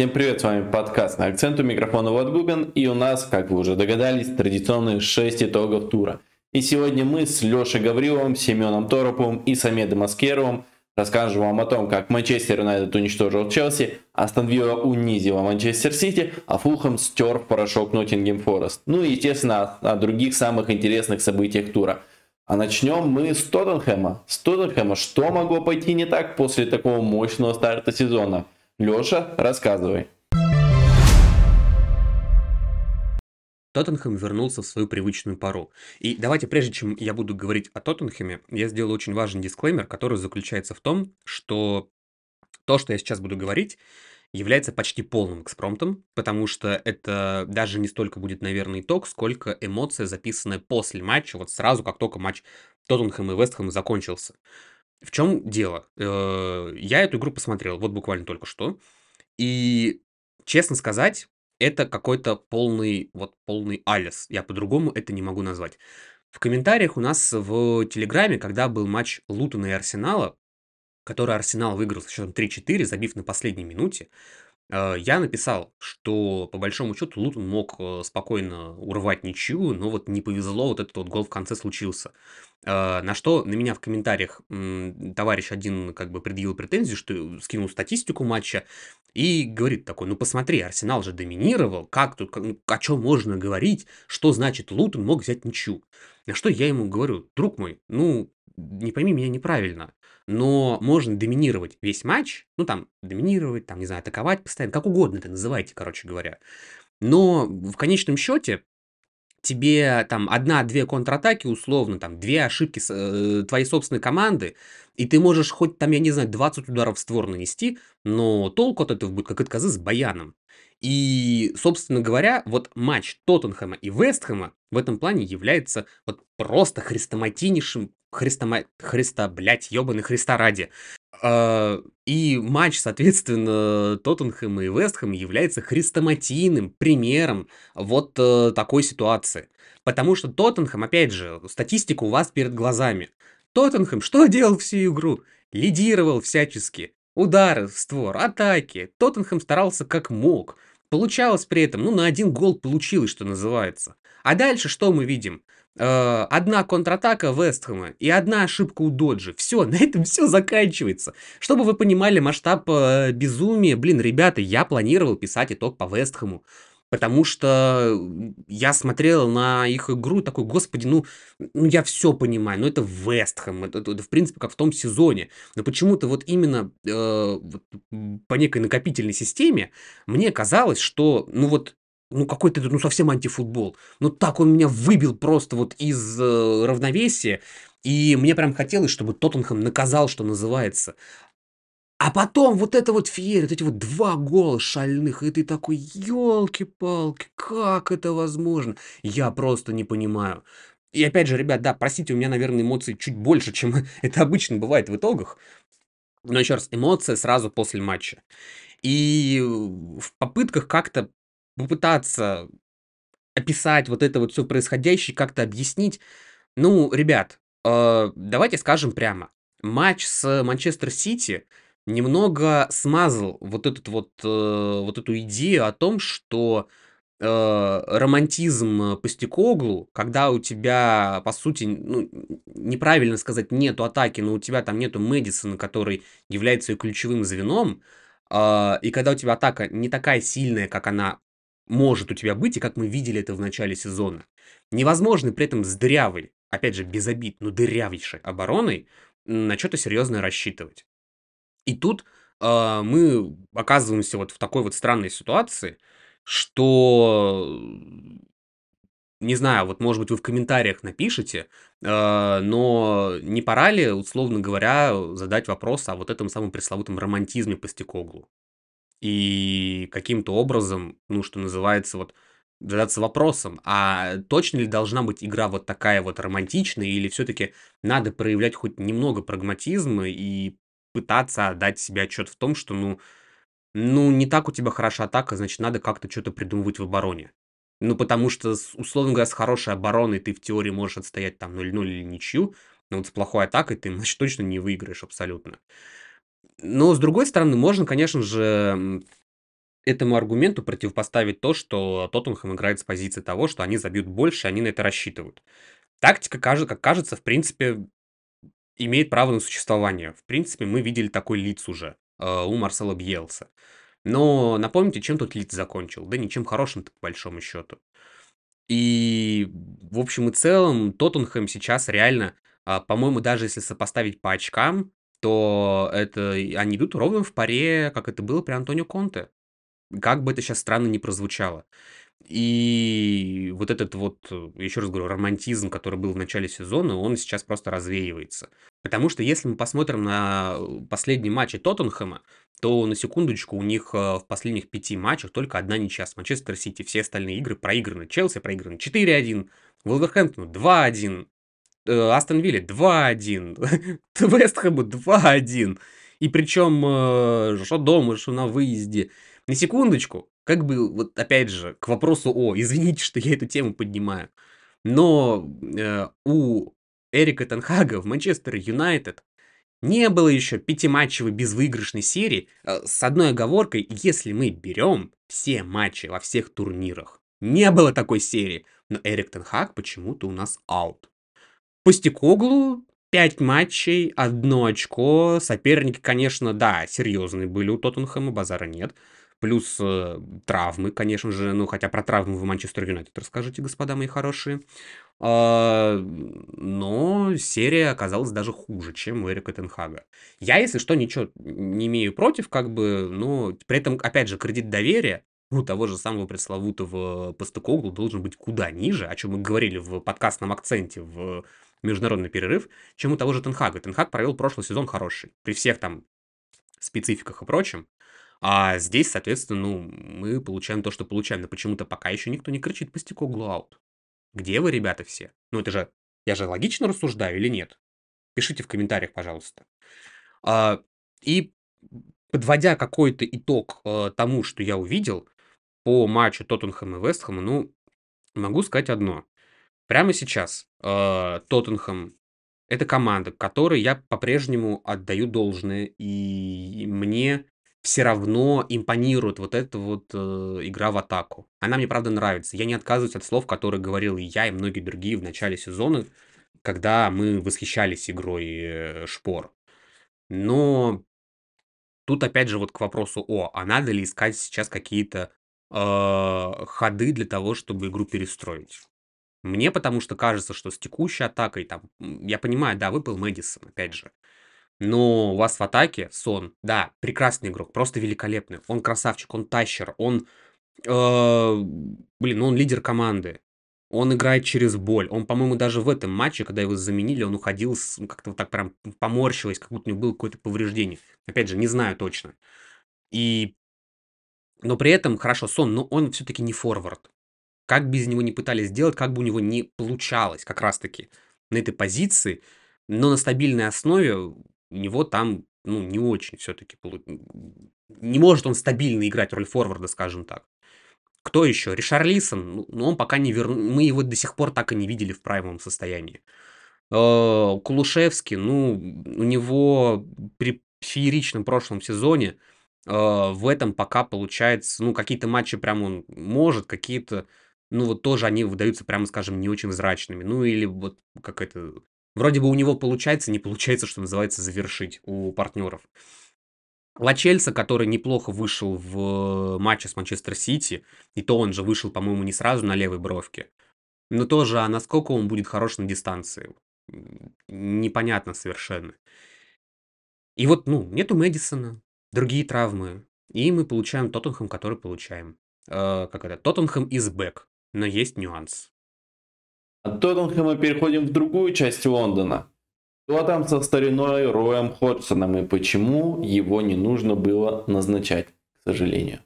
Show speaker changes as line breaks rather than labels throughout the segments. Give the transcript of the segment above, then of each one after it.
Всем привет, с вами подкаст на акцент у микрофона Губин, и у нас, как вы уже догадались, традиционные 6 итогов тура. И сегодня мы с Лешей Гавриловым, Семеном Тороповым и Самедом Аскеровым расскажем вам о том, как Манчестер Юнайтед уничтожил Челси, Астон Вилла унизила Манчестер Сити, а Фулхэм стер в порошок Ноттингем Форест. Ну и, естественно, о других самых интересных событиях тура. А начнем мы с Тоттенхэма. С Тоттенхэма, что могло пойти не так после такого мощного старта сезона – Леша, рассказывай.
Тоттенхэм вернулся в свою привычную пару. И давайте, прежде чем я буду говорить о Тоттенхэме, я сделаю очень важный дисклеймер, который заключается в том, что то, что я сейчас буду говорить, является почти полным экспромтом, потому что это даже не столько будет, наверное, итог, сколько эмоция, записанная после матча, вот сразу, как только матч Тоттенхэм и Вестхэм закончился. В чем дело? Э, я эту игру посмотрел вот буквально только что. И, честно сказать, это какой-то полный, вот полный алис. Я по-другому это не могу назвать. В комментариях у нас в Телеграме, когда был матч Лутона и Арсенала, который Арсенал выиграл с счетом 3-4, забив на последней минуте, я написал, что по большому счету Лутон мог э, спокойно урвать ничью, но вот не повезло, вот этот вот гол в конце случился. А, на что на меня в комментариях товарищ один как бы предъявил претензию, что скинул статистику матча и говорит такой, ну посмотри, Арсенал же доминировал, как тут, ну, о чем можно говорить, что значит Лутон мог взять ничью. На что я ему говорю, друг мой, ну не пойми меня неправильно, но можно доминировать весь матч, ну там доминировать, там не знаю, атаковать постоянно, как угодно это называйте, короче говоря. Но в конечном счете тебе там одна-две контратаки, условно, там две ошибки э, твоей собственной команды, и ты можешь хоть там, я не знаю, 20 ударов в створ нанести, но толку от этого будет как от козы с баяном. И, собственно говоря, вот матч Тоттенхэма и Вестхэма в этом плане является вот просто хрестоматийнейшим, христома... Христа, блядь, ебаный Христа ради, а, и матч, соответственно, Тоттенхэма и Вестхэма является хрестоматийным примером вот э, такой ситуации. Потому что Тоттенхэм, опять же, статистика у вас перед глазами. Тоттенхэм что делал всю игру? Лидировал всячески. Удары створ, атаки. Тоттенхэм старался как мог. Получалось при этом, ну, на один гол получилось, что называется. А дальше что мы видим? Э, одна контратака Вестхэма и одна ошибка у Доджи. Все, на этом все заканчивается. Чтобы вы понимали масштаб э, безумия, блин, ребята, я планировал писать итог по Вестхэму. Потому что я смотрел на их игру такой, господи, ну, ну я все понимаю, но это Вестхэм, это, это, это в принципе как в том сезоне. Но почему-то вот именно э, вот, по некой накопительной системе мне казалось, что ну вот ну какой-то, ну совсем антифутбол. Ну так он меня выбил просто вот из э, равновесия. И мне прям хотелось, чтобы Тоттенхэм наказал, что называется. А потом вот это вот феерия, вот эти вот два гола шальных, и ты такой, елки-палки, как это возможно? Я просто не понимаю. И опять же, ребят, да, простите, у меня, наверное, эмоций чуть больше, чем это обычно бывает в итогах. Но еще раз, эмоция сразу после матча. И в попытках как-то попытаться описать вот это вот все происходящее, как-то объяснить. Ну, ребят, э, давайте скажем прямо. Матч с Манчестер Сити немного смазал вот этот вот, э, вот эту идею о том, что э, романтизм Постекоглу, когда у тебя, по сути, ну, неправильно сказать, нету атаки, но у тебя там нету Мэдисона, который является ключевым звеном, э, и когда у тебя атака не такая сильная, как она может у тебя быть, и как мы видели это в начале сезона. Невозможно при этом с дырявой, опять же, без обид, но дырявейшей обороной на что-то серьезное рассчитывать. И тут э, мы оказываемся вот в такой вот странной ситуации, что не знаю, вот может быть вы в комментариях напишите, э, но не пора ли, условно говоря, задать вопрос о вот этом самом пресловутом романтизме по Стекоглу? И каким-то образом, ну, что называется, вот задаться вопросом, а точно ли должна быть игра вот такая вот романтичная, или все-таки надо проявлять хоть немного прагматизма и пытаться отдать себе отчет в том, что, ну, ну, не так у тебя хороша атака, значит, надо как-то что-то придумывать в обороне. Ну, потому что, условно говоря, с хорошей обороной ты в теории можешь отстоять там 0-0 или ничью, но вот с плохой атакой ты, значит, точно не выиграешь абсолютно. Но, с другой стороны, можно, конечно же, этому аргументу противопоставить то, что Тоттенхэм играет с позиции того, что они забьют больше, они на это рассчитывают. Тактика, как кажется, в принципе, имеет право на существование. В принципе, мы видели такой лиц уже э, у Марсела Бьелса. Но напомните, чем тот лиц закончил? Да ничем хорошим-то, по большому счету. И в общем и целом Тоттенхэм сейчас реально, а, по-моему, даже если сопоставить по очкам, то это они идут ровно в паре, как это было при Антонио Конте. Как бы это сейчас странно не прозвучало. И вот этот вот, еще раз говорю, романтизм, который был в начале сезона, он сейчас просто развеивается. Потому что если мы посмотрим на последние матчи Тоттенхэма, то на секундочку у них э, в последних пяти матчах только одна ничья с Манчестер Сити. Все остальные игры проиграны. Челси проиграны 4-1, Вулверхэмптону 2-1, э, Астон Вилле 2-1, Вестхэму 2-1. И причем э, что дома, что на выезде. На секундочку, как бы, вот опять же, к вопросу о, извините, что я эту тему поднимаю, но э, у Эрика Тенхага в Манчестер Юнайтед не было еще пятиматчевой безвыигрышной серии э, с одной оговоркой, если мы берем все матчи во всех турнирах. Не было такой серии, но Эрик Тенхаг почему-то у нас аут. Пустякоглу 5 матчей, одно очко. Соперники, конечно, да, серьезные были у Тоттенхэма, базара нет. Плюс э, травмы, конечно же. Ну, хотя про травмы в Манчестер Юнайтед расскажите, господа мои хорошие. А, но серия оказалась даже хуже, чем у Эрика Тенхага. Я, если что, ничего не имею против, как бы, но при этом, опять же, кредит доверия у того же самого пресловутого Пастыкоглу должен быть куда ниже, о чем мы говорили в подкастном акценте в международный перерыв, чем у того же Тенхага. Тенхаг провел прошлый сезон хороший, при всех там спецификах и прочем. А здесь, соответственно, ну, мы получаем то, что получаем, но почему-то пока еще никто не кричит Пастыкоглу аут. Где вы, ребята, все? Ну, это же... Я же логично рассуждаю или нет? Пишите в комментариях, пожалуйста. А, и подводя какой-то итог а, тому, что я увидел по матчу Тоттенхэма и Вестхэма, ну, могу сказать одно. Прямо сейчас а, Тоттенхэм это команда, которой я по-прежнему отдаю должное, и мне все равно импонирует вот эта вот э, игра в атаку. Она мне, правда, нравится. Я не отказываюсь от слов, которые говорил и я, и многие другие в начале сезона, когда мы восхищались игрой э, Шпор. Но тут опять же вот к вопросу, о, а надо ли искать сейчас какие-то э, ходы для того, чтобы игру перестроить? Мне потому что кажется, что с текущей атакой, там, я понимаю, да, выпал Мэдисон, опять же, но у вас в атаке Сон, да, прекрасный игрок, просто великолепный. Он красавчик, он тащер, он, э, блин, ну он лидер команды. Он играет через боль. Он, по-моему, даже в этом матче, когда его заменили, он уходил с, ну, как-то вот так прям поморщилось, как будто у него было какое-то повреждение. Опять же, не знаю точно. И... Но при этом, хорошо, Сон, но он все-таки не форвард. Как без него не пытались сделать, как бы у него не получалось как раз-таки на этой позиции, но на стабильной основе у него там, ну, не очень все-таки Не может он стабильно играть роль форварда, скажем так. Кто еще? Ришар Лисон, ну, он пока не вернул, мы его до сих пор так и не видели в правильном состоянии. Э, Кулушевский, ну, у него при фееричном прошлом сезоне э, в этом пока получается, ну, какие-то матчи прям он может, какие-то, ну, вот тоже они выдаются, прямо скажем, не очень зрачными. Ну, или вот как это, Вроде бы у него получается, не получается, что называется, завершить у партнеров. Лачельса, который неплохо вышел в матче с Манчестер Сити, и то он же вышел, по-моему, не сразу на левой бровке. Но тоже, а насколько он будет хорош на дистанции? Непонятно совершенно. И вот, ну, нету Мэдисона, другие травмы. И мы получаем Тоттенхэм, который получаем. Э, как это? Тоттенхэм из бэк. Но есть нюанс.
От Тоттенхэма переходим в другую часть Лондона. Что там со стариной Роем Ходжсоном и почему его не нужно было назначать, к сожалению.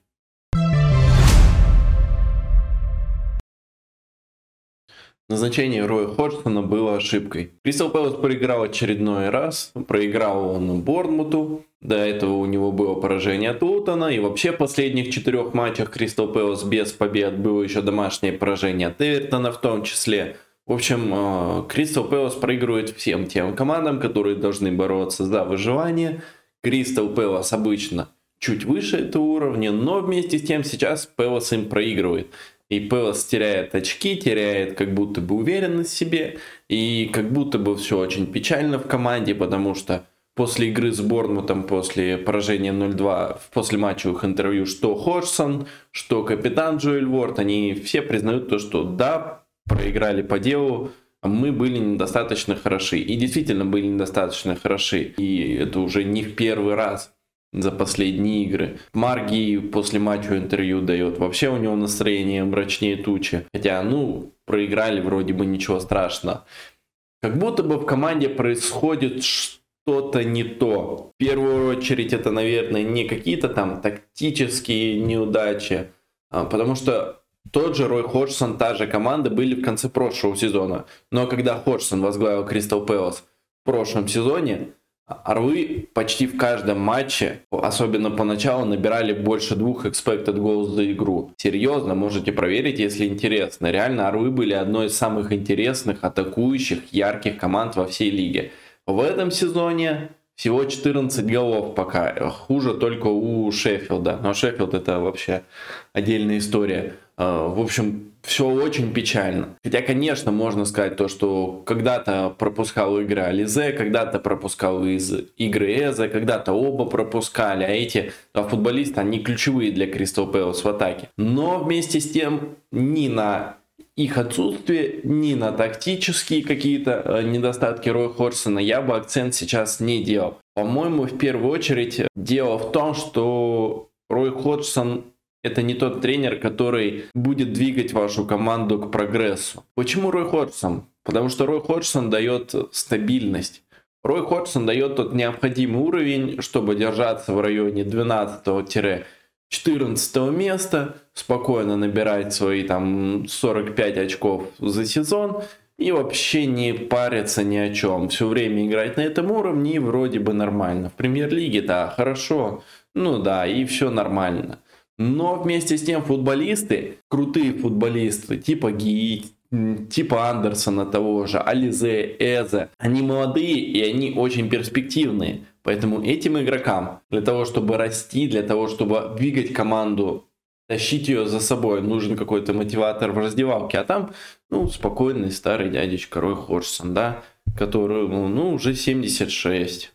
Назначение Роя Ходжсона было ошибкой. Кристал Пэлас проиграл очередной раз. Проиграл он Борнмуту. До этого у него было поражение от Лутона. И вообще в последних четырех матчах Кристал Пэлас без побед было еще домашнее поражение от Эвертона в том числе. В общем, Кристал Пэлас проигрывает всем тем командам, которые должны бороться за выживание. Кристал Пэлас обычно чуть выше этого уровня, но вместе с тем сейчас Пелос им проигрывает. И Пелос теряет очки, теряет как будто бы уверенность в себе, и как будто бы все очень печально в команде, потому что после игры с Борнмутом, после поражения 0-2, после матчевых интервью, что Ходжсон, что капитан Джоэль Ворд, они все признают то, что да, проиграли по делу, мы были недостаточно хороши. И действительно были недостаточно хороши. И это уже не в первый раз за последние игры. Марги после матча интервью дает. Вообще у него настроение мрачнее тучи. Хотя, ну, проиграли вроде бы ничего страшного. Как будто бы в команде происходит что-то не то. В первую очередь это, наверное, не какие-то там тактические неудачи, а, потому что тот же Рой Ходжсон, та же команда были в конце прошлого сезона. Но когда Ходжсон возглавил Кристал Пэлас в прошлом сезоне, Орлы почти в каждом матче, особенно поначалу, набирали больше двух expected goals за игру. Серьезно, можете проверить, если интересно. Реально, Орлы были одной из самых интересных, атакующих, ярких команд во всей лиге. В этом сезоне всего 14 голов пока. Хуже только у Шеффилда. Но Шеффилд это вообще отдельная история. А, в общем, все очень печально. Хотя, конечно, можно сказать то, что когда-то пропускал игры Ализе, когда-то пропускал из игры Эзе, когда-то оба пропускали, а эти а футболисты, они ключевые для Кристал Пэлас в атаке. Но вместе с тем ни на их отсутствие, ни на тактические какие-то э, недостатки Роя Хорсона я бы акцент сейчас не делал. По-моему, в первую очередь дело в том, что Рой Ходжсон это не тот тренер, который будет двигать вашу команду к прогрессу. Почему Рой Ходжсон? Потому что Рой Ходжсон дает стабильность. Рой Ходжсон дает тот необходимый уровень, чтобы держаться в районе 12-14 места, спокойно набирать свои там 45 очков за сезон и вообще не париться ни о чем. Все время играть на этом уровне и вроде бы нормально. В премьер-лиге, да, хорошо, ну да, и все нормально. Но вместе с тем футболисты, крутые футболисты, типа Ги, типа Андерсона того же, Ализе, Эзе, они молодые и они очень перспективные. Поэтому этим игрокам для того, чтобы расти, для того, чтобы двигать команду, тащить ее за собой, нужен какой-то мотиватор в раздевалке. А там, ну, спокойный старый дядечка Рой Ходжсон, да, который, ну, уже 76.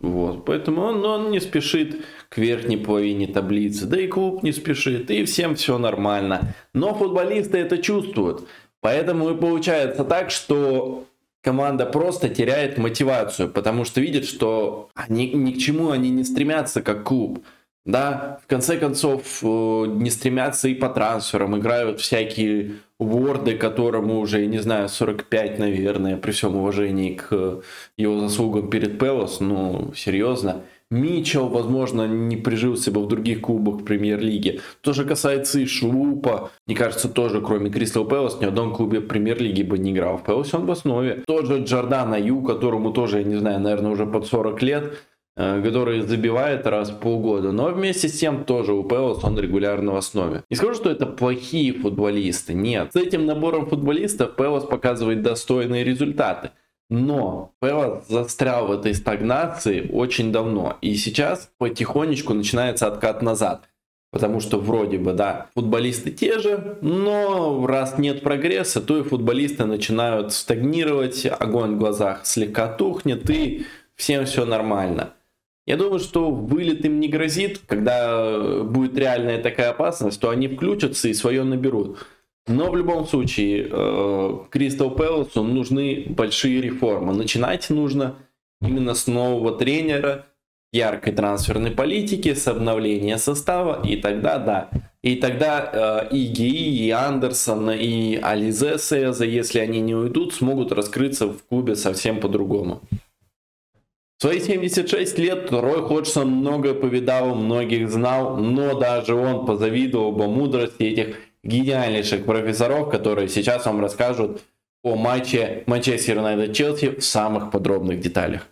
Вот, поэтому он, он не спешит к верхней половине таблицы, да и клуб не спешит, и всем все нормально. Но футболисты это чувствуют. Поэтому и получается так, что команда просто теряет мотивацию, потому что видит, что они, ни к чему они не стремятся как клуб. Да, в конце концов, э, не стремятся и по трансферам, играют всякие ворды, которому уже, не знаю, 45, наверное, при всем уважении к его заслугам перед Пелос, ну, серьезно. Мичел, возможно, не прижился бы в других клубах премьер-лиги. То же касается и Шупа. Мне кажется, тоже, кроме Кристал Пэлас, ни в одном клубе премьер-лиги бы не играл. В Пэласе он в основе. Тоже Джордана Ю, которому тоже, я не знаю, наверное, уже под 40 лет. Э, который забивает раз в полгода, но вместе с тем тоже у Пелос он регулярно в основе. Не скажу, что это плохие футболисты, нет. С этим набором футболистов Пелос показывает достойные результаты. Но Пелос застрял в этой стагнации очень давно. И сейчас потихонечку начинается откат назад. Потому что вроде бы, да, футболисты те же, но раз нет прогресса, то и футболисты начинают стагнировать, огонь в глазах слегка тухнет и всем все нормально. Я думаю, что вылет им не грозит, когда будет реальная такая опасность, то они включатся и свое наберут. Но в любом случае, Кристал Пэласу нужны большие реформы. Начинать нужно именно с нового тренера, яркой трансферной политики, с обновления состава, и тогда да. И тогда э, и ГИ, и Андерсон, и Ализе Сеза, если они не уйдут, смогут раскрыться в клубе совсем по-другому. В свои 76 лет Рой Ходжсон много повидал, многих знал, но даже он позавидовал бы мудрости этих гениальнейших профессоров, которые сейчас вам расскажут о матче Манчестер Юнайтед Челси в самых подробных деталях.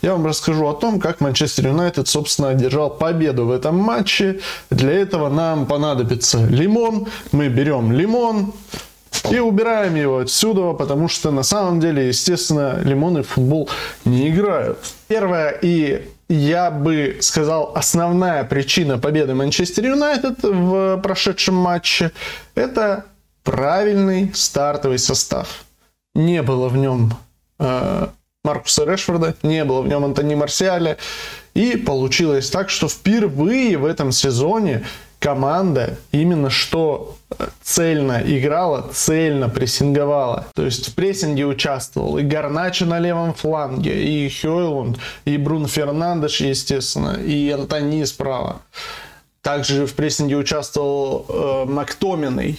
Я вам расскажу о том, как Манчестер Юнайтед, собственно, одержал победу в этом матче. Для этого нам понадобится лимон. Мы берем лимон, и убираем его отсюда, потому что на самом деле, естественно, лимоны в футбол не играют. Первое и я бы сказал, основная причина победы Манчестер Юнайтед в прошедшем матче – это правильный стартовый состав. Не было в нем э, Маркуса Решфорда, не было в нем Антони Марсиаля. И получилось так, что впервые в этом сезоне команда именно что цельно играла, цельно прессинговала. То есть в прессинге участвовал и Гарначо на левом фланге, и Хёйлунд, и Брун Фернандеш, естественно, и Антони справа. Также в прессинге участвовал э, Мактоминой.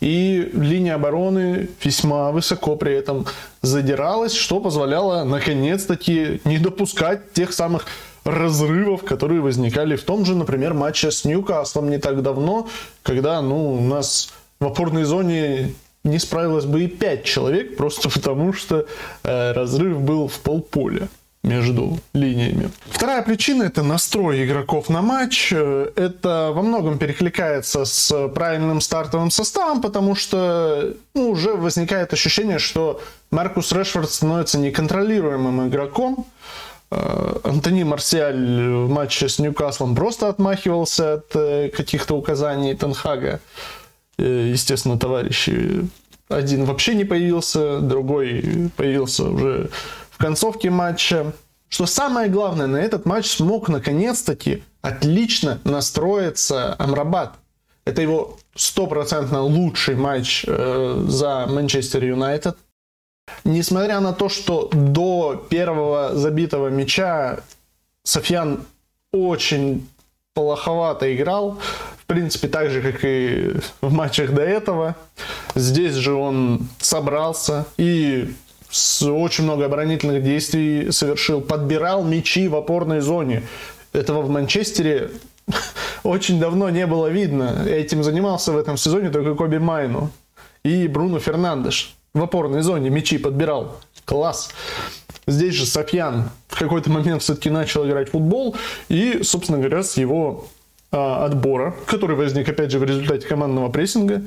И линия обороны весьма высоко при этом задиралась, что позволяло наконец-таки не допускать тех самых разрывов, которые возникали в том же, например, матче с Ньюкаслом не так давно, когда ну, у нас в опорной зоне не справилось бы и 5 человек, просто потому что э, разрыв был в полполя между линиями. Вторая причина это настрой игроков на матч. Э, это во многом перекликается с правильным стартовым составом, потому что ну, уже возникает ощущение, что Маркус Решфорд становится неконтролируемым игроком. Э, Антони Марсиаль в матче с Ньюкаслом просто отмахивался от э, каких-то указаний Тенхага. Э, естественно, товарищи один вообще не появился, другой появился уже в концовке матча. Что самое главное, на этот матч смог наконец-таки отлично настроиться Амрабат. Это его стопроцентно лучший матч э, за Манчестер Юнайтед. Несмотря на то, что до первого забитого мяча Софьян очень плоховато играл, в принципе, так же, как и в матчах до этого. Здесь же он собрался и с очень много оборонительных действий совершил, подбирал мячи в опорной зоне. Этого в Манчестере очень давно не было видно. Этим занимался в этом сезоне только Коби Майну и Бруно Фернандеш в опорной зоне мячи подбирал. Класс. Здесь же Софьян в какой-то момент все-таки начал играть в футбол. И, собственно говоря, с его а, отбора, который возник, опять же, в результате командного прессинга,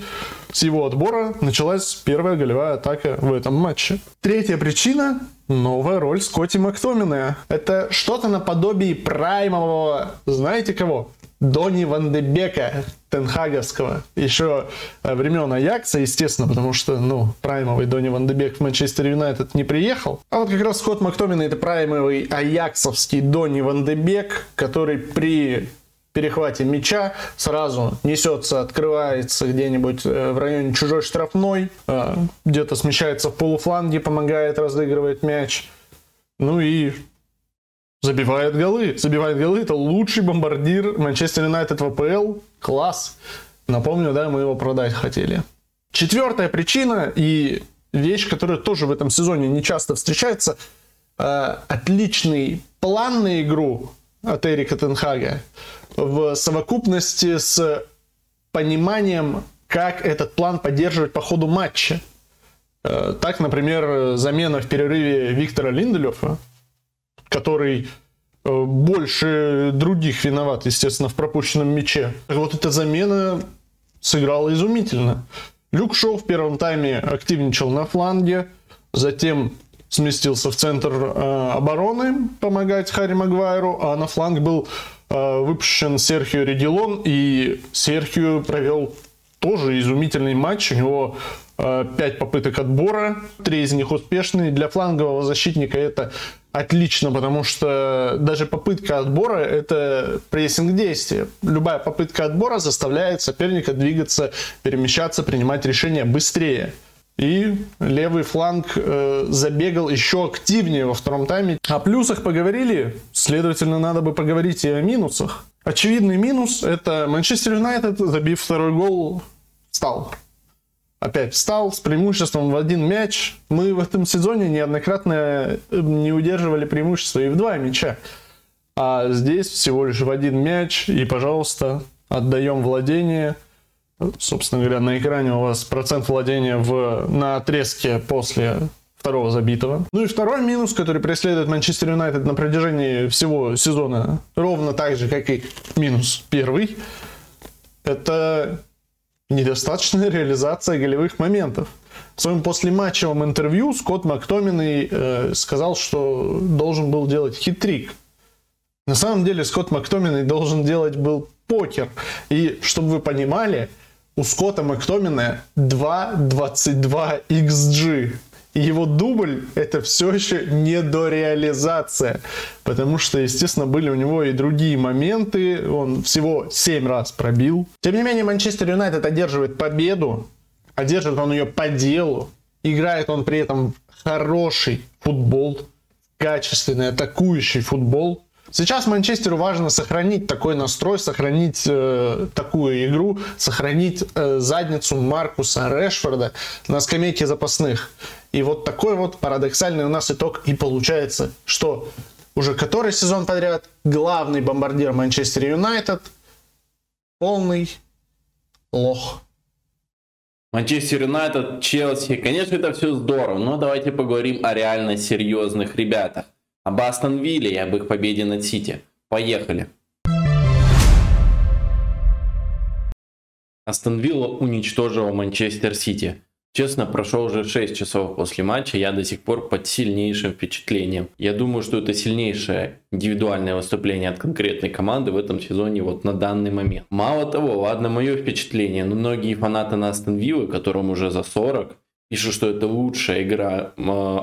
с его отбора началась первая голевая атака в этом матче. Третья причина – новая роль Скотти Мактомина. Это что-то наподобие праймового, знаете кого? Дони Ван Дебека Тенхаговского, еще э, времен Аякса, естественно, потому что, ну, праймовый Дони Ван Дебек в Манчестер Юнайтед не приехал. А вот как раз Скотт Мактомин это праймовый аяксовский Дони Ван Дебек, который при перехвате мяча сразу несется, открывается где-нибудь э, в районе чужой штрафной, э, где-то смещается в полуфланге, помогает разыгрывать мяч. Ну и забивает голы. Забивает голы. Это лучший бомбардир Манчестер Юнайтед в АПЛ. Класс. Напомню, да, мы его продать хотели. Четвертая причина и вещь, которая тоже в этом сезоне не часто встречается. Э, отличный план на игру от Эрика Тенхага в совокупности с пониманием, как этот план поддерживать по ходу матча. Э, так, например, замена в перерыве Виктора Линделёфа который больше других виноват, естественно, в пропущенном мяче. Вот эта замена сыграла изумительно. Люк Шоу в первом тайме активничал на фланге, затем сместился в центр э, обороны помогать Харри Магуайру, а на фланг был э, выпущен Серхио Редилон, и Серхио провел тоже изумительный матч. У него э, 5 попыток отбора, три из них успешные. Для флангового защитника это отлично, потому что даже попытка отбора – это прессинг действия. Любая попытка отбора заставляет соперника двигаться, перемещаться, принимать решения быстрее. И левый фланг э, забегал еще активнее во втором тайме. О плюсах поговорили, следовательно, надо бы поговорить и о минусах. Очевидный минус – это Манчестер Юнайтед, забив второй гол, стал опять встал с преимуществом в один мяч. Мы в этом сезоне неоднократно э, не удерживали преимущество и в два мяча. А здесь всего лишь в один мяч. И, пожалуйста, отдаем владение. Собственно говоря, на экране у вас процент владения в, на отрезке после второго забитого. Ну и второй минус, который преследует Манчестер Юнайтед на протяжении всего сезона, ровно так же, как и минус первый, это недостаточная реализация голевых моментов. В своем послематчевом интервью Скотт Мактоминой э, сказал, что должен был делать хитрик. На самом деле Скотт Мактоминой должен делать был покер. И чтобы вы понимали, у Скотта Мактомина 2.22 XG. Его дубль это все еще не дореализация. Потому что, естественно, были у него и другие моменты. Он всего 7 раз пробил. Тем не менее, Манчестер Юнайтед одерживает победу. Одерживает он ее по делу. Играет он при этом хороший футбол. Качественный атакующий футбол. Сейчас Манчестеру важно сохранить такой настрой, сохранить э, такую игру, сохранить э, задницу Маркуса Решфорда на скамейке запасных. И вот такой вот парадоксальный у нас итог и получается, что уже который сезон подряд главный бомбардир Манчестер Юнайтед полный лох.
Манчестер Юнайтед, Челси, конечно, это все здорово, но давайте поговорим о реально серьезных ребятах. Об Астон Вилле и об их победе над Сити. Поехали. Астон Вилла уничтожила Манчестер Сити. Честно, прошло уже 6 часов после матча, я до сих пор под сильнейшим впечатлением. Я думаю, что это сильнейшее индивидуальное выступление от конкретной команды в этом сезоне вот на данный момент. Мало того, ладно мое впечатление, но многие фанаты на Астон Виллы, которым уже за 40, пишут, что это лучшая игра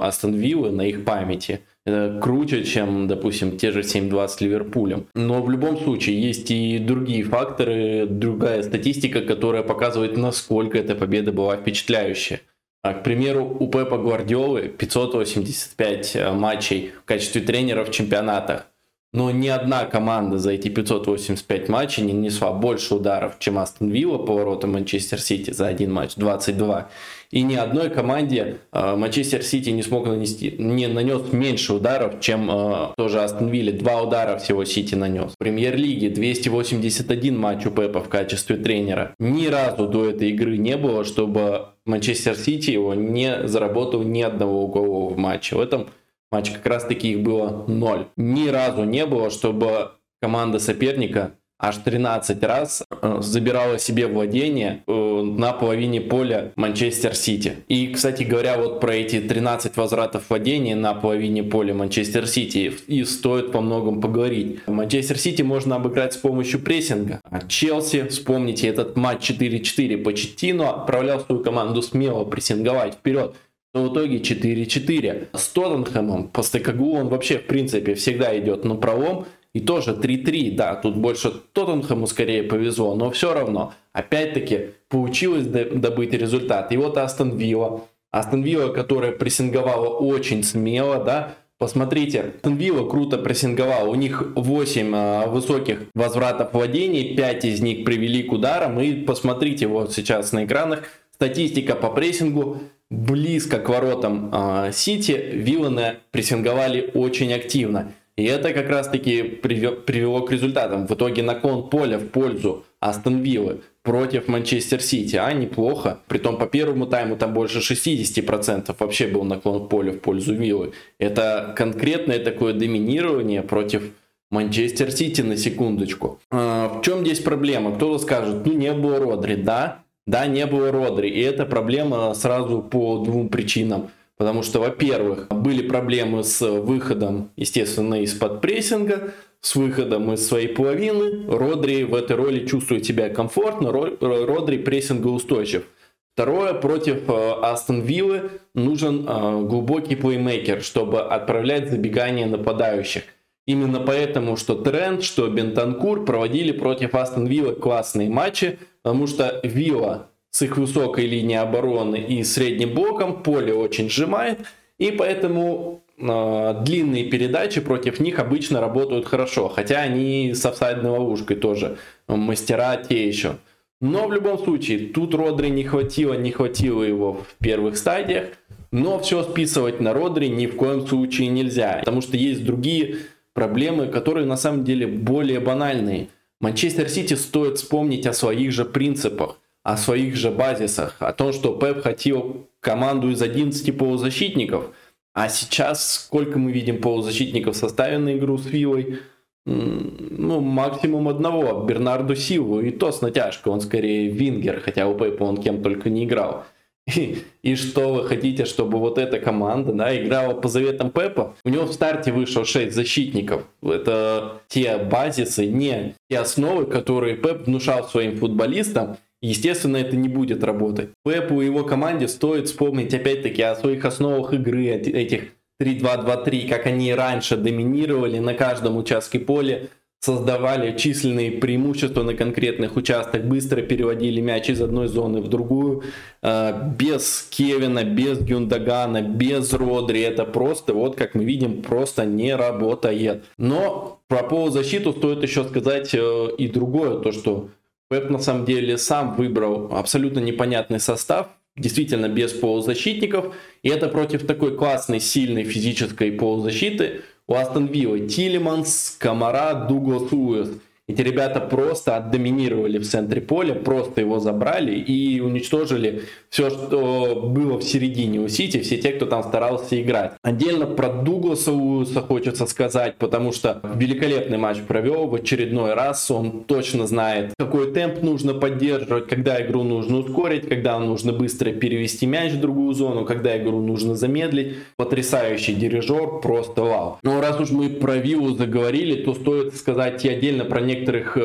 Астон Виллы на их памяти круче, чем, допустим, те же 7-2 с Ливерпулем. Но в любом случае есть и другие факторы, другая статистика, которая показывает, насколько эта победа была впечатляющая. А, к примеру, у Пепа Гвардиолы 585 э, матчей в качестве тренера в чемпионатах. Но ни одна команда за эти 585 матчей не нанесла больше ударов, чем Астон Вилла по воротам Манчестер Сити за один матч, 22. И ни одной команде э, Манчестер Сити не смог нанести, не нанес меньше ударов, чем э, тоже Астон Вилла. Два удара всего Сити нанес. В премьер-лиге 281 матч у Пепа в качестве тренера. Ни разу до этой игры не было, чтобы Манчестер Сити его не заработал ни одного углового матча. В этом матч как раз таки их было ноль. Ни разу не было, чтобы команда соперника аж 13 раз э, забирала себе владение э, на половине поля Манчестер Сити. И, кстати говоря, вот про эти 13 возвратов владения на половине поля Манчестер Сити и стоит по многому поговорить. Манчестер Сити можно обыграть с помощью прессинга. А Челси, вспомните этот матч 4-4, Почеттино отправлял свою команду смело прессинговать вперед. Но в итоге 4-4. С Тоттенхэмом, по Стекагу он вообще в принципе всегда идет на пролом. И тоже 3-3, да, тут больше Тоттенхэму скорее повезло, но все равно, опять-таки, получилось добыть результат. И вот Астон Вилла, Астон Вилла, которая прессинговала очень смело, да, Посмотрите, Астон Вилла круто прессинговал. У них 8 а, высоких возвратов владений, 5 из них привели к ударам. И посмотрите вот сейчас на экранах статистика по прессингу близко к воротам а, Сити Вилланы прессинговали очень активно. И это как раз-таки привело к результатам. В итоге наклон поля в пользу Астон Виллы против Манчестер Сити, а неплохо. Притом по первому тайму там больше 60% вообще был наклон поля в пользу Виллы. Это конкретное такое доминирование против Манчестер Сити на секундочку. А, в чем здесь проблема? Кто-то скажет, ну не было Родри. Да, да, не было Родри. И это проблема сразу по двум причинам. Потому что, во-первых, были проблемы с выходом, естественно, из-под прессинга, с выходом из своей половины. Родри в этой роли чувствует себя комфортно, Родри прессингоустойчив. Второе, против э, Астон Виллы нужен э, глубокий плеймейкер, чтобы отправлять забегания нападающих. Именно поэтому, что Трент, что Бентанкур проводили против Астон Виллы классные матчи, потому что Вилла с их высокой линией обороны и средним блоком поле очень сжимает, и поэтому э, длинные передачи против них обычно работают хорошо, хотя они с офсайдной ловушкой тоже мастера те еще. Но в любом случае, тут Родри не хватило, не хватило его в первых стадиях, но все списывать на Родри ни в коем случае нельзя, потому что есть другие проблемы, которые на самом деле более банальные. Манчестер Сити стоит вспомнить о своих же принципах о своих же базисах, о том, что Пеп хотел команду из 11 полузащитников, а сейчас сколько мы видим полузащитников в составе на игру с Виллой? Ну, максимум одного, Бернарду Силву, и то с натяжкой, он скорее вингер, хотя у Пепа он кем только не играл. И, и что вы хотите, чтобы вот эта команда да, играла по заветам Пепа? У него в старте вышло 6 защитников. Это те базисы, не те основы, которые Пеп внушал своим футболистам. Естественно, это не будет работать. Пепу и его команде стоит вспомнить опять-таки о своих основах игры, этих 3-2-2-3, как они раньше доминировали на каждом участке поля, создавали численные преимущества на конкретных участках, быстро переводили мяч из одной зоны в другую. А, без Кевина, без Гюндагана, без Родри это просто, вот как мы видим, просто не работает. Но про полузащиту стоит еще сказать э, и другое, то что Пеп на самом деле сам выбрал абсолютно непонятный состав, действительно без полузащитников. И это против такой классной, сильной физической полузащиты у Астон Виллы. Тилеманс, Камара, Дуглас Уэс. Эти ребята просто отдоминировали в центре поля, просто его забрали и уничтожили все, что было в середине у Сити, все те, кто там старался играть. Отдельно про Дугласа Уилса хочется сказать, потому что великолепный матч провел в очередной раз. Он точно знает, какой темп нужно поддерживать, когда игру нужно ускорить, когда нужно быстро перевести мяч в другую зону, когда игру нужно замедлить. Потрясающий дирижер, просто вау. Но раз уж мы про Виллу заговорили, то стоит сказать и отдельно про некоторые некоторых э,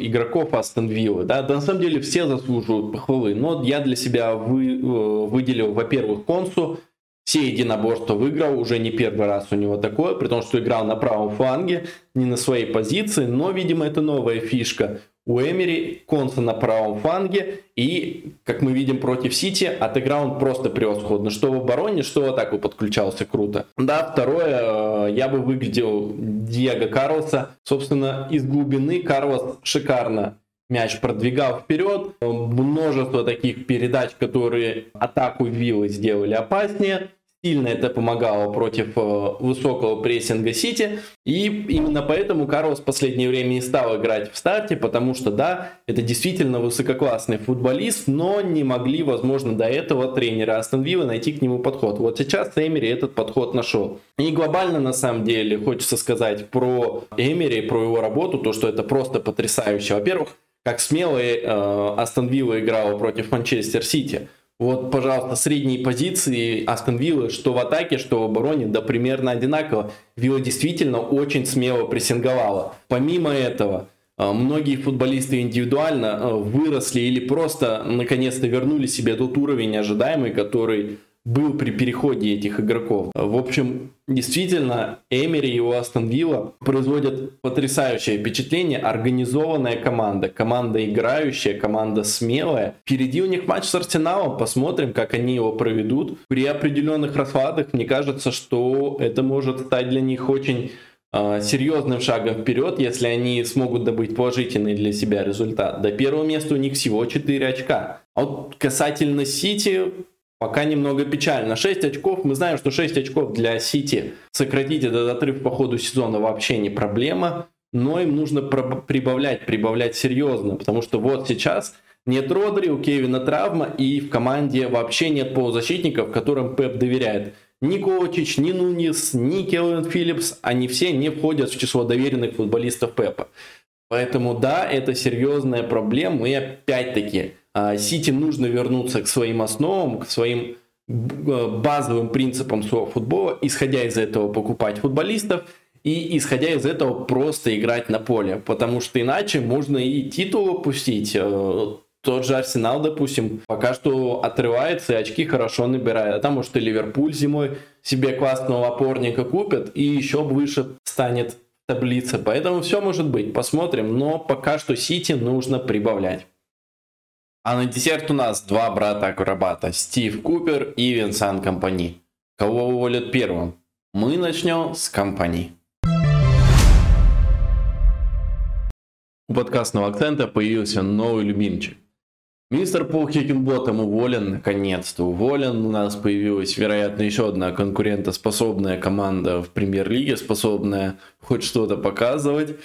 игроков Астон Виллы, да, да, на самом деле все заслуживают похвалы, но я для себя вы, э, выделил, во-первых, Консу, все единоборства выиграл, уже не первый раз у него такое, при том, что играл на правом фланге, не на своей позиции, но, видимо, это новая фишка у Эмери, Конса на правом фланге, и, как мы видим против Сити, отыграл он просто превосходно, что в обороне, что в атаку подключался круто. Да, второе, э, я бы выглядел Диего Карлоса, собственно, из глубины. Карлос шикарно мяч продвигал вперед, множество таких передач, которые атаку Виллы сделали опаснее, Сильно это помогало против э, высокого прессинга Сити. И именно поэтому Карлос в последнее время не стал играть в старте, потому что, да, это действительно высококлассный футболист, но не могли, возможно, до этого тренера Астон Вилла найти к нему подход. Вот сейчас Эмери этот подход нашел. И глобально, на самом деле, хочется сказать про Эмери, про его работу, то, что это просто потрясающе. Во-первых, как смело э, Астон Вилла играла против Манчестер Сити. Вот, пожалуйста, средние позиции Астон Виллы, что в атаке, что в обороне, да примерно одинаково. Вилла действительно очень смело прессинговала. Помимо этого, э, многие футболисты индивидуально э, выросли или просто наконец-то вернули себе тот уровень ожидаемый, который был при переходе этих игроков. В общем, действительно, Эмери и Астон Вилла производят потрясающее впечатление. Организованная команда, команда играющая, команда смелая. Впереди у них матч с Арсеналом, посмотрим, как они его проведут. При определенных раскладах, мне кажется, что это может стать для них очень э, серьезным шагом вперед, если они смогут добыть положительный для себя результат. До первого места у них всего 4 очка. А вот касательно Сити, Пока немного печально. 6 очков, мы знаем, что 6 очков для Сити сократить этот отрыв по ходу сезона вообще не проблема, но им нужно прибавлять, прибавлять серьезно, потому что вот сейчас нет Родри, у Кевина травма, и в команде вообще нет полузащитников, которым Пеп доверяет. Ни Ковачич, ни Нунис, ни Келвин Филлипс, они все не входят в число доверенных футболистов Пепа. Поэтому да, это серьезная проблема, и опять-таки Сити нужно вернуться к своим основам, к своим э, базовым принципам своего футбола, исходя из этого покупать футболистов и исходя из этого просто играть на поле, потому что иначе можно и титул опустить. Э, тот же Арсенал, допустим, пока что отрывается и очки хорошо набирает. А там, может, Ливерпуль зимой себе классного опорника купят и еще выше станет таблица. Поэтому все может быть. Посмотрим. Но пока что Сити нужно прибавлять. А на десерт у нас два брата-акробата, Стив Купер и Винсан Компани. Кого уволят первым? Мы начнем с Компани. У подкастного акцента появился новый любимчик. Мистер Пол Хикенботом уволен, наконец-то уволен. У нас появилась, вероятно, еще одна конкурентоспособная команда в премьер-лиге, способная хоть что-то показывать.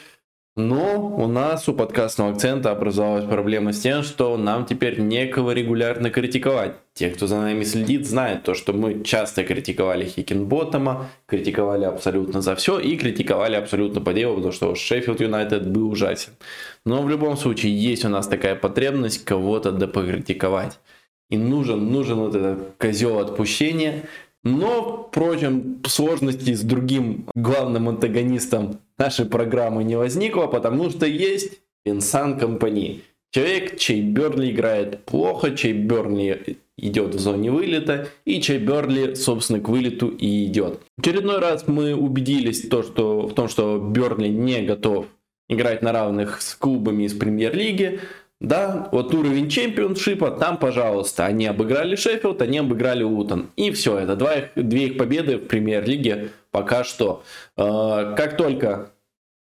Но у нас у подкастного акцента образовалась проблема с тем, что нам теперь некого регулярно критиковать. Те, кто за нами следит, знают то, что мы часто критиковали Хикенботтома, критиковали абсолютно за все и критиковали абсолютно по делу, потому что Шеффилд Юнайтед был ужасен. Но в любом случае есть у нас такая потребность кого-то да покритиковать. и нужен, нужен вот этот козел отпущения. Но, впрочем, сложностей с другим главным антагонистом нашей программы не возникло, потому что есть Винсан Компани. Человек, чей Берли играет плохо, чей Берли идет в зоне вылета, и чей Берли, собственно, к вылету и идет. В очередной раз мы убедились то, что, в том, что Берли не готов играть на равных с клубами из премьер-лиги. Да, вот уровень чемпионшипа, там, пожалуйста, они обыграли Шеффилд, они обыграли Утон. И все, это два две их победы в премьер-лиге пока что. Э, как только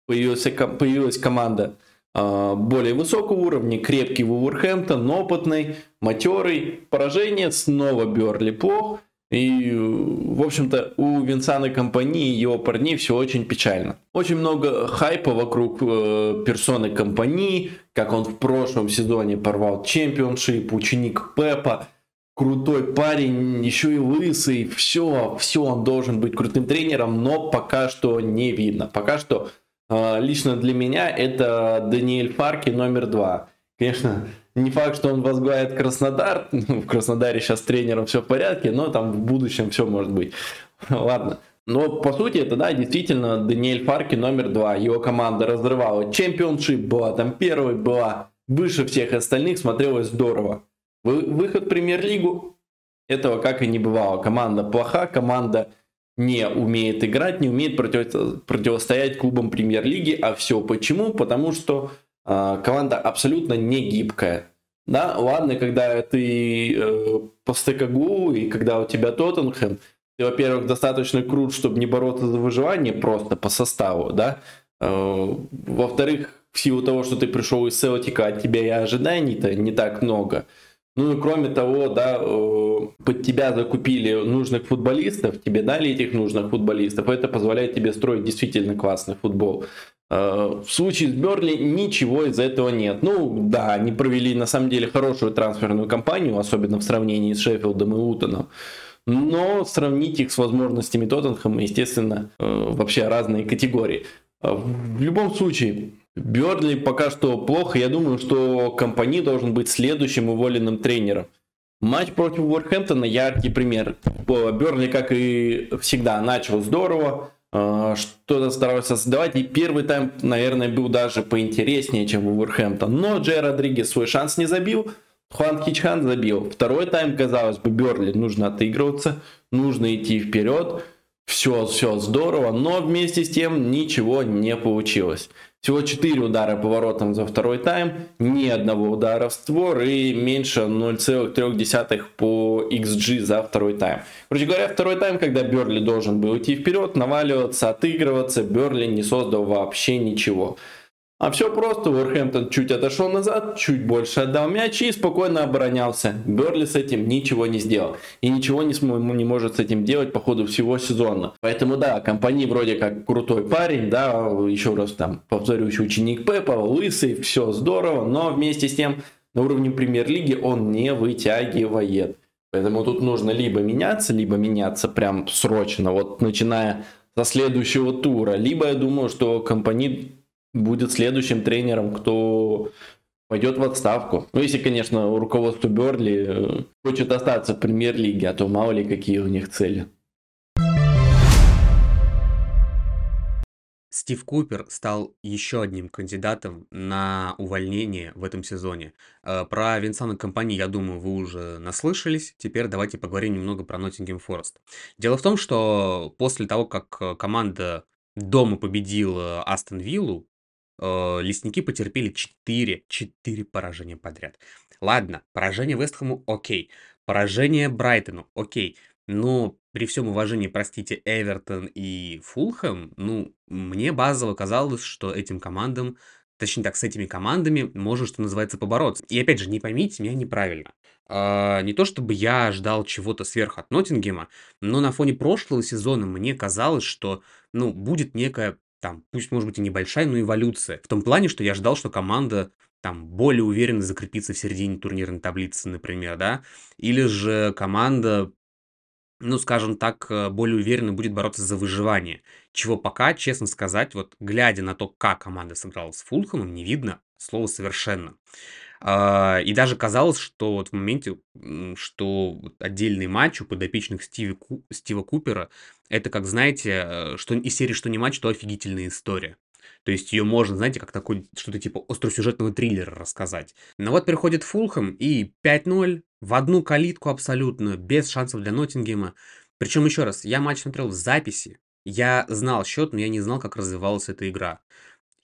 появилась, появилась команда э, более высокого уровня, крепкий Вулверхэмптон, опытный, матерый, поражение, снова Берли плох. И, в общем-то, у Винсана компании и его парней все очень печально. Очень много хайпа вокруг э, персоны компании, как он в прошлом сезоне порвал чемпионшип, ученик Пепа, крутой парень, еще и лысый, все, все, он должен быть крутым тренером, но пока что не видно. Пока что э, лично для меня это Даниэль Фарки номер два. Конечно, не факт, что он возглавит Краснодар. В Краснодаре сейчас тренером все в порядке, но там в будущем все может быть. Ладно. Но по сути это, да, действительно Даниэль Фарки номер два. Его команда разрывала чемпионшип, была там первой, была выше всех остальных, смотрелось здорово. Выход в премьер-лигу, этого как и не бывало. Команда плоха, команда не умеет играть, не умеет против, противостоять клубам премьер-лиги. А все почему? Потому что команда абсолютно не гибкая. Да, ладно, когда ты э, по стыкагу и когда у тебя Тоттенхэм, ты, во-первых, достаточно крут, чтобы не бороться за выживание просто по составу, да. Э, во-вторых, в силу того, что ты пришел из Селтика, от тебя и ожиданий-то не так много. Ну и кроме того, да, э, под тебя закупили нужных футболистов, тебе дали этих нужных футболистов, это позволяет тебе строить действительно классный футбол. Э, в случае с Берли ничего из этого нет. Ну да, они провели на самом деле хорошую трансферную кампанию, особенно в сравнении с Шеффилдом и Утоном. Но сравнить их с возможностями Тоттенхэма, естественно, э, вообще разные категории. Э, в любом случае, Берли пока что плохо. Я думаю, что компания должен быть следующим уволенным тренером. Матч против Уорхэмптона яркий пример. Берли, как и всегда, начал здорово, что-то старался создавать. И первый тайм, наверное, был даже поинтереснее, чем у Вурхэмптон. Но Джей Родригес свой шанс не забил. Хуан Хичхан забил. Второй тайм, казалось бы, Берли нужно отыгрываться, нужно идти вперед. Все, все здорово, но вместе с тем ничего не получилось. Всего 4 удара по воротам за второй тайм, ни одного удара в створ и меньше 0,3 по XG за второй тайм. Короче говоря, второй тайм, когда Берли должен был идти вперед, наваливаться, отыгрываться, Берли не создал вообще ничего. А все просто, Уорхэмптон чуть отошел назад, чуть больше отдал мяч и спокойно оборонялся. Берли с этим ничего не сделал. И ничего не, см- не может с этим делать по ходу всего сезона. Поэтому да, компания вроде как крутой парень, да, еще раз там повторюсь, ученик Пепа, лысый, все здорово, но вместе с тем на уровне премьер-лиги он не вытягивает. Поэтому тут нужно либо меняться, либо меняться прям срочно, вот начиная со следующего тура. Либо я думаю, что компания будет следующим тренером, кто пойдет в отставку. Ну, если, конечно, руководство Берли э, хочет остаться в премьер-лиге, а то мало ли какие у них цели.
Стив Купер стал еще одним кандидатом на увольнение в этом сезоне. Э, про Винсана Компании, я думаю, вы уже наслышались. Теперь давайте поговорим немного про Ноттингем Форест. Дело в том, что после того, как э, команда дома победила Астон Виллу, лесники потерпели 4, 4 поражения подряд. Ладно, поражение Вестхэму окей, поражение Брайтону окей, но при всем уважении, простите, Эвертон и Фулхэм, ну, мне базово казалось, что этим командам, точнее так, с этими командами можно, что называется, побороться. И опять же, не поймите меня неправильно. А, не то чтобы я ждал чего-то сверх от Ноттингема, но на фоне прошлого сезона мне казалось, что, ну, будет некая там, пусть, может быть, и небольшая, но эволюция. В том плане, что я ждал, что команда там более уверенно закрепится в середине турнирной таблицы, например, да, или же команда, ну, скажем так, э, более уверенно будет бороться за выживание, чего пока, честно сказать, вот глядя на то, как команда сыграла с Фулхэмом, не видно слова совершенно. А, и даже казалось, что вот в моменте, что отдельный матч у подопечных Стиви Ку Стива Купера- это как, знаете, э, что из серии "Что не матч, то офигительная история". То есть ее можно, знаете, как такой что-то типа остросюжетного триллера рассказать. Но вот приходит Фулхэм и 5:0 в одну калитку абсолютно, без шансов для Ноттингема. Причем, еще раз, я матч смотрел в записи, я знал счет, но я не знал, как развивалась эта игра.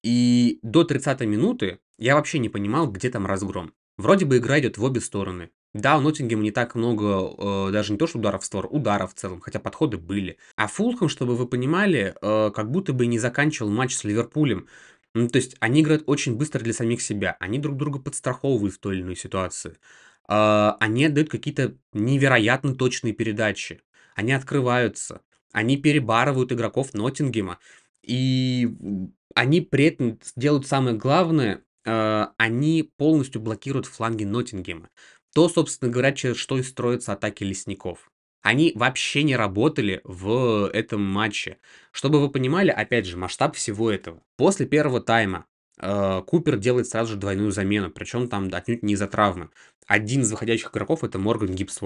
И до 30 минуты я вообще не понимал, где там разгром. Вроде бы игра идет в обе стороны. Да, у Ноттингема не так много, э, даже не то что ударов в створ, ударов в целом, хотя подходы были. А Фулхэм, чтобы вы понимали, э, как будто бы не заканчивал матч с Ливерпулем. Ну, то есть они играют очень быстро для самих себя, они друг друга подстраховывают в той или иной ситуации. Э, они отдают какие-то невероятно точные передачи, они открываются, они перебарывают игроков Ноттингема. И они при этом делают самое главное, э, они полностью блокируют фланги Ноттингема. То, собственно говоря, через что и строятся атаки лесников. Они вообще не работали в этом матче. Чтобы вы понимали, опять же, масштаб всего этого. После первого тайма э, Купер делает сразу же двойную замену, причем там отнюдь не из-за травмы. Один из выходящих игроков это Морган Гибс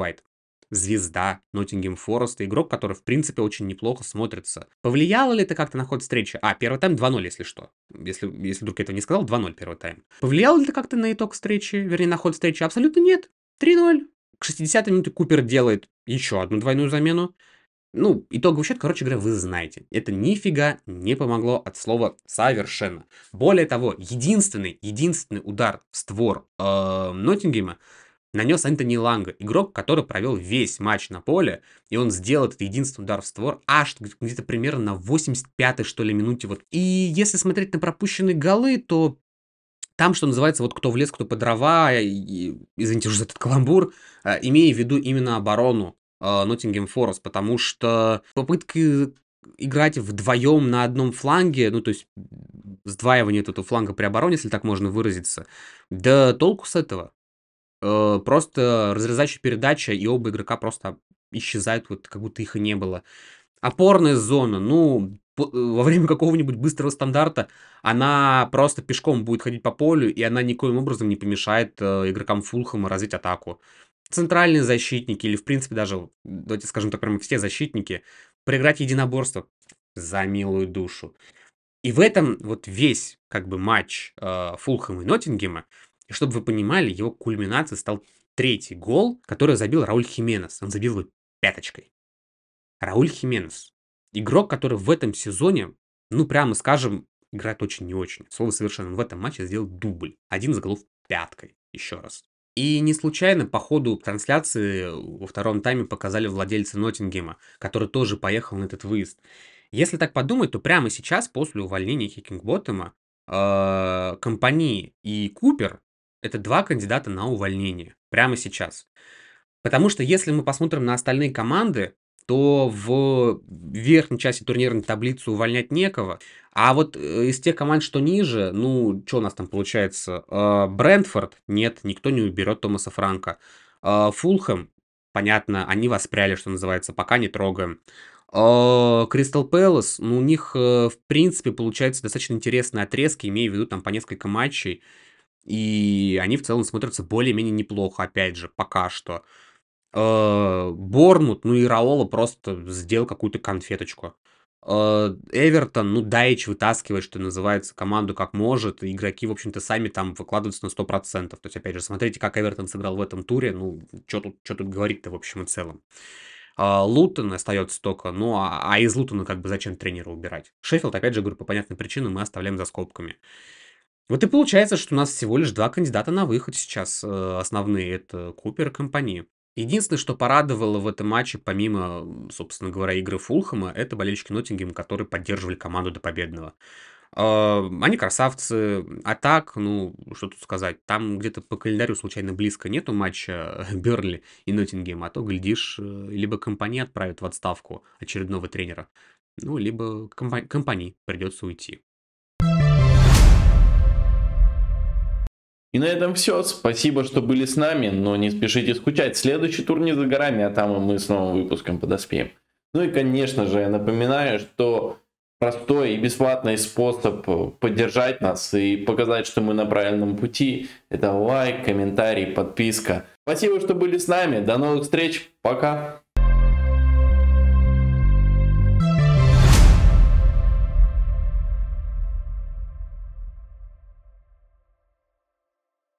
звезда Ноттингем Фореста, игрок, который, в принципе, очень неплохо смотрится. Повлияло ли это как-то на ход встречи? А, первый тайм 2-0, если что. Если, если вдруг я этого не сказал, 2-0 первый тайм. Повлияло ли это как-то на итог встречи, вернее, на ход встречи? Абсолютно нет. 3-0. К 60 минуте Купер делает еще одну двойную замену. Ну, итоговый счет, короче говоря, вы знаете. Это нифига не помогло от слова совершенно. Более того, единственный, единственный удар в створ э, Ноттингема нанес Энтони Ланга, игрок, который провел весь матч на поле, и он сделал этот единственный удар в створ аж где-то примерно на 85-й, что ли, минуте. Вот. И если смотреть на пропущенные голы, то там, что называется, вот кто в лес, кто по дрова, и, извините уже за этот каламбур, э, имея в виду именно оборону Ноттингем Форест, потому что попытки играть вдвоем на одном фланге, ну, то есть сдваивание этого фланга при обороне, если так можно выразиться, да толку с этого. Э, просто разрезающая передача, и оба игрока просто исчезают, вот как будто их и не было. Опорная зона, ну, во время какого-нибудь быстрого стандарта она просто пешком будет ходить по полю, и она никоим образом не помешает э, игрокам Фулхэма развить атаку. Центральные защитники, или в принципе даже, давайте скажем так, прямо все защитники, проиграть единоборство за милую душу. И в этом вот весь как бы матч э, Фулхэма и Ноттингема, и чтобы вы понимали, его кульминацией стал третий гол, который забил Рауль Хименес. Он забил его пяточкой. Рауль Хименес. Игрок, который в этом сезоне, ну прямо скажем, играет очень не очень. Слово совершенно. Он в этом матче сделал дубль. Один из голов пяткой. Еще раз. И не случайно по ходу трансляции во втором тайме показали владельца Ноттингема, который тоже поехал на этот выезд. Если так подумать, то прямо сейчас, после увольнения Хикингботтема, э, компании и Купер это два кандидата на увольнение прямо сейчас. Потому что если мы посмотрим на остальные команды, то в верхней части турнирной таблицы увольнять некого. А вот э, из тех команд, что ниже, ну, что у нас там получается? Э, Брентфорд? Нет, никто не уберет Томаса Франка. Э, Фулхэм? Понятно, они воспряли, что называется, пока не трогаем. Кристал Пэлас, ну, у них, в принципе, получается достаточно интересные отрезки, имея в виду там по несколько матчей. И они в целом смотрятся более-менее неплохо, опять же, пока что. Э, Борнмут, ну и Раола просто сделал какую-то конфеточку. Э, Эвертон, ну, Дайч вытаскивает, что называется, команду как может. Игроки, в общем-то, сами там выкладываются на 100%. То есть, опять же, смотрите, как Эвертон сыграл в этом туре. Ну, что тут, что тут говорить-то в общем и целом. Э, Лутон остается только, ну, а, а из Лутона как бы зачем тренера убирать? Шеффилд, опять же, говорю, по понятным причинам мы оставляем за скобками. Вот и получается, что у нас всего лишь два кандидата на выход сейчас э, основные. Это Купер и компания. Единственное, что порадовало в этом матче, помимо, собственно говоря, игры Фулхэма, это болельщики Ноттингема, которые поддерживали команду до победного. Э, они красавцы. А так, ну, что тут сказать, там где-то по календарю случайно близко нету матча Берли и Ноттингема, а то, глядишь, либо компания отправит в отставку очередного тренера, ну, либо компа- компании придется уйти.
И на этом все. Спасибо, что были с нами, но не спешите скучать. Следующий тур не за горами, а там и мы с новым выпуском подоспеем. Ну и, конечно же, я напоминаю, что простой и бесплатный способ поддержать нас и показать, что мы на правильном пути, это лайк, комментарий, подписка. Спасибо, что были с нами. До новых встреч. Пока.